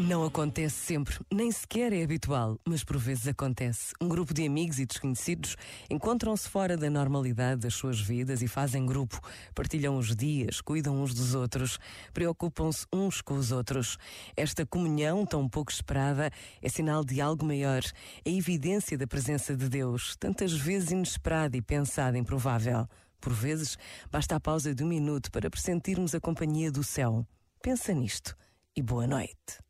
Não acontece sempre, nem sequer é habitual, mas por vezes acontece. Um grupo de amigos e desconhecidos encontram-se fora da normalidade das suas vidas e fazem grupo, partilham os dias, cuidam uns dos outros, preocupam-se uns com os outros. Esta comunhão tão pouco esperada é sinal de algo maior, é evidência da presença de Deus, tantas vezes inesperada e pensada improvável. Por vezes, basta a pausa de um minuto para pressentirmos a companhia do céu. Pensa nisto e boa noite.